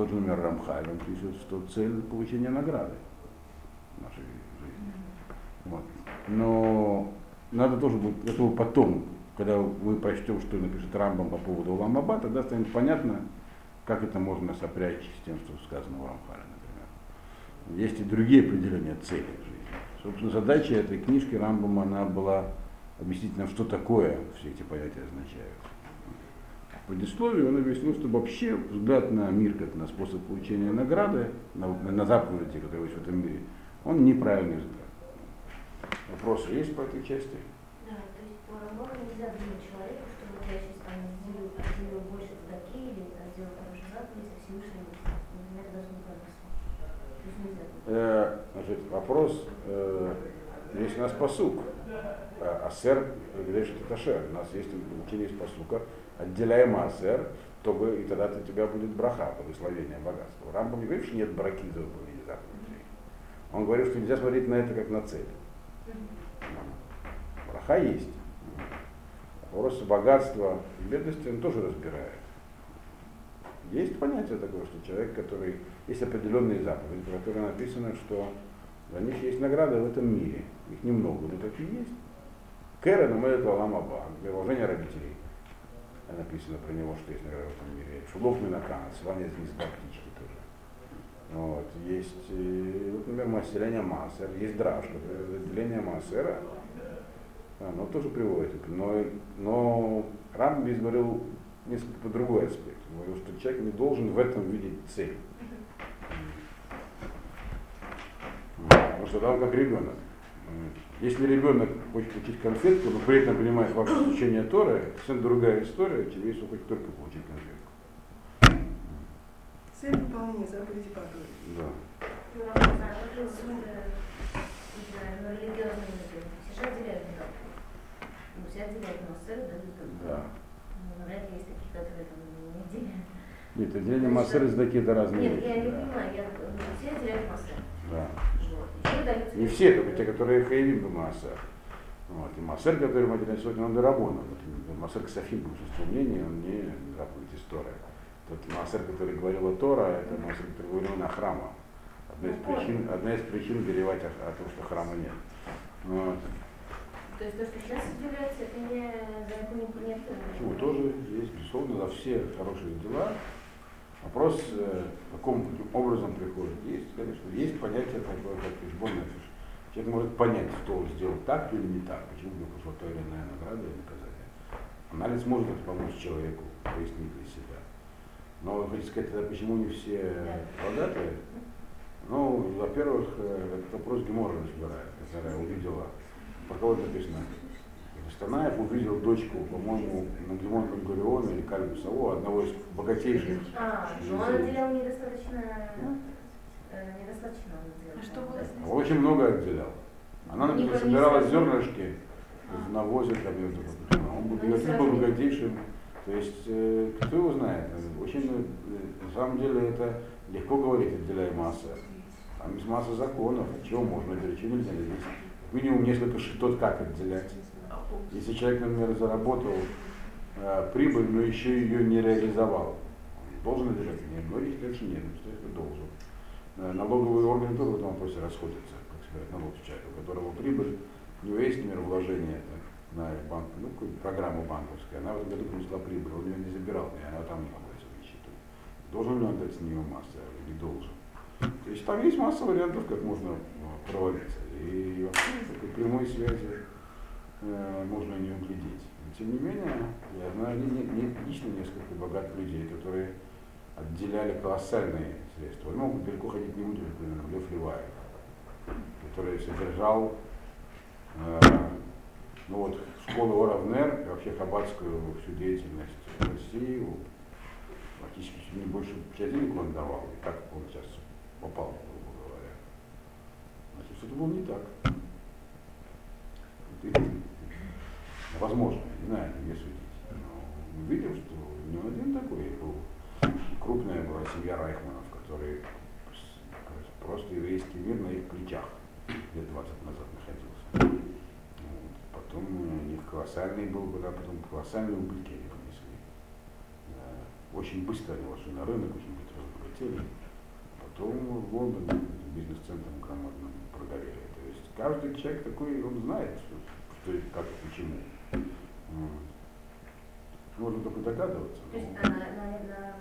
Тот же, например, Рамхаль, он пишет, что цель получения награды в нашей жизни. Вот. Но надо тоже будет этого потом, когда мы прочтем, что напишет Рамбам по поводу Уламаба, тогда станет понятно, как это можно сопрячь с тем, что сказано в Рамхале, например. Есть и другие определения цели в жизни. Собственно, задача этой книжки Рамбама, она была объяснить нам, что такое все эти понятия означают. Предисловии он объяснил, что вообще взгляд на мир как на способ получения награды, на, на заповеди, которые есть в этом мире, он неправильный взгляд. Вопросы есть по этой части? Да, то есть по Рамбану нельзя думать человеку, что вот я сейчас там сделаю, сделаю больше таки или сделаю хорошую заповедь, а Всевышний меня тогда смутно То есть нельзя. Э, значит, вопрос, э, есть у нас посук. Асер говорит, это ташер. У нас есть учение из посука. Отделяем асер, чтобы и тогда у тебя будет браха, благословение, богатство. Рамбам не говорит, что нет браки за выполнение заповедей. Он говорит, что нельзя смотреть на это как на цель. Браха есть. Вопрос богатства и бедности он тоже разбирает. Есть понятие такое, что человек, который... Есть определенные заповеди, про которые написано, что за них есть награды в этом мире. Их немного, но такие есть. Кэра намерит Аламаба, для уважения родителей. Написано про него, что есть награда в этом мире. Шулок Минакана, звание звезда птички тоже. Вот. Есть, э, вот, например, мастерение Массер, есть драж, которое разделение Массера, оно тоже приводит. Но, но Рамбис говорил несколько по другой аспект. Он говорил, что человек не должен в этом видеть цель. Потому что там как ребенок. Если ребенок хочет получить конфетку, но при этом понимает вопрос изучения Торы, это совершенно другая история, тебе если хочет только получить конфетку. Цель выполнения заповеди Павла. Да. Вот, вот, вот, не знаю, религиозные люди, все же отделяют никак. Все отделяют массеры, да, Да. Ну, вряд ли есть такие, которые там не отделяют. Нет, отделение массеры и задаки это разные Нет, я не понимаю, я, ну, все отделяют массеры. Да. Не все, только те, которые хаевим бы массер. Вот. И массер, который мы отделяем сегодня, он дарабона. Массер Ксафим, по большинству мнений, он не заповедь история. Тот массер, который говорил о Тора, это массер, который говорил на храма. Одна из причин, одна из причин горевать о, о том, что храма нет. Вот. То есть то, что сейчас отделяется, это не законник нет. Почему? Тоже есть, безусловно, за все хорошие дела. Вопрос, э, каким образом приходит, есть, конечно, есть понятие такое, как фиш. Человек может понять, что он сделал так или не так, почему ему пришла та или иная награда или наказание. Анализ может помочь человеку пояснить для себя. Но, хотите сказать, тогда почему не все богатые? Ну, во-первых, э, этот вопрос Гемора разбирает, которая увидела, про кого написано, Станаев увидел дочку, по-моему, Нагимон Бенгуриона или Кальбу Саво, одного из богатейших. А, но он отделял недостаточно, э, недостаточно он отделял. А что? Очень много отделял. Она, например, собирала зернышки в навозе, там, он был, Ну, он был не- богатейшим. То есть, э, кто его знает, очень, э, на самом деле, это легко говорить, отделяй масса. Там есть масса законов, чего можно отделять, чего нельзя отделять. Минимум несколько шитот, как отделять. Если человек, например, заработал э, прибыль, но еще ее не реализовал, он должен отделять? Нет, многие считают, что нет, что это должен. Э, налоговые органы тоже в этом вопросе расходятся, как сказать, налог с человека, у которого прибыль, у него есть, например, вложение на банк, ну, программу банковскую, она в этом году принесла прибыль, он ее не забирал, и она там не в счету. Должен ли он дать с нее масса или должен? То есть там есть масса вариантов, как можно ну, провалиться. И вообще такой прямой связи э, можно не углядеть. Но, тем не менее, я знаю не, не- лично несколько богатых людей, которые отделяли колоссальные средства. Ну, далеко ходить не буду, например, Лев Леваев, который содержал э, ну вот, школу Оравнер и вообще хаббатскую всю деятельность в России, практически не больше часть денег он давал, и как он сейчас попал, грубо говоря. Значит, что-то было не так. И, возможно, не знаю, не судить. Но мы видим, что не один такой был. Крупная была семья Райхманов, которые просто еврейский мир на их плечах лет 20 назад находился. Вот. Потом у них колоссальный был, когда потом колоссальные убытки они понесли. Да. Очень быстро они вошли на рынок, очень быстро разбогатели. Потом в Лондон бизнес-центром громадным прогорели. Каждый человек такой, он знает, что, что и как и почему. Вот. Можно только догадываться. То есть а на, на, на,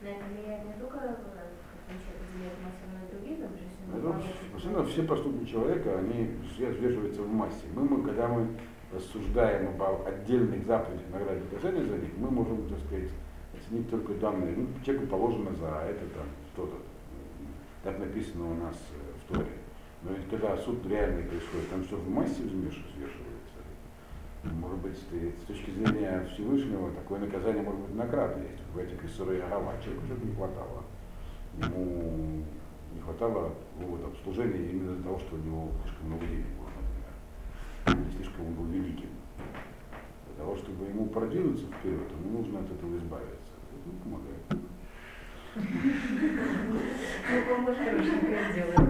на это влияет не только как он человек отделяет массу, но и другие там жизнь. Это, Абсолютно все поступки человека, они взвешиваются в массе. Мы, мы, когда мы рассуждаем об отдельных заповедях награды и наказания за них, мы можем, так сказать, оценить только данные. Ну, человеку положено за это там что-то. Так написано у нас э, в Торе. Но ведь когда суд реальный происходит, там что в массе взвеш- взвешивается. Может быть, с точки зрения Всевышнего, такое наказание может быть награда есть. В этих Исуре Агава человеку что-то не хватало. Ему не хватало вот, обслужения именно из-за того, что у него слишком много денег было, например. Или слишком он был великим. Для того, чтобы ему продвинуться вперед, ему нужно от этого избавиться. Это помогает. Ну, поможешь, хорошенькое дело.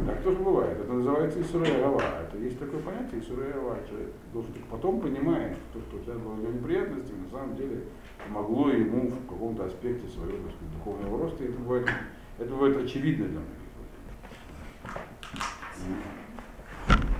Так тоже бывает. Это называется Исурая Гава. Это есть такое понятие Исурая Гава. Человек должен только потом понимает, что то, что у тебя было неприятности, на самом деле помогло ему в каком-то аспекте своего так сказать, духовного роста. И это бывает, это бывает очевидно для многих людей.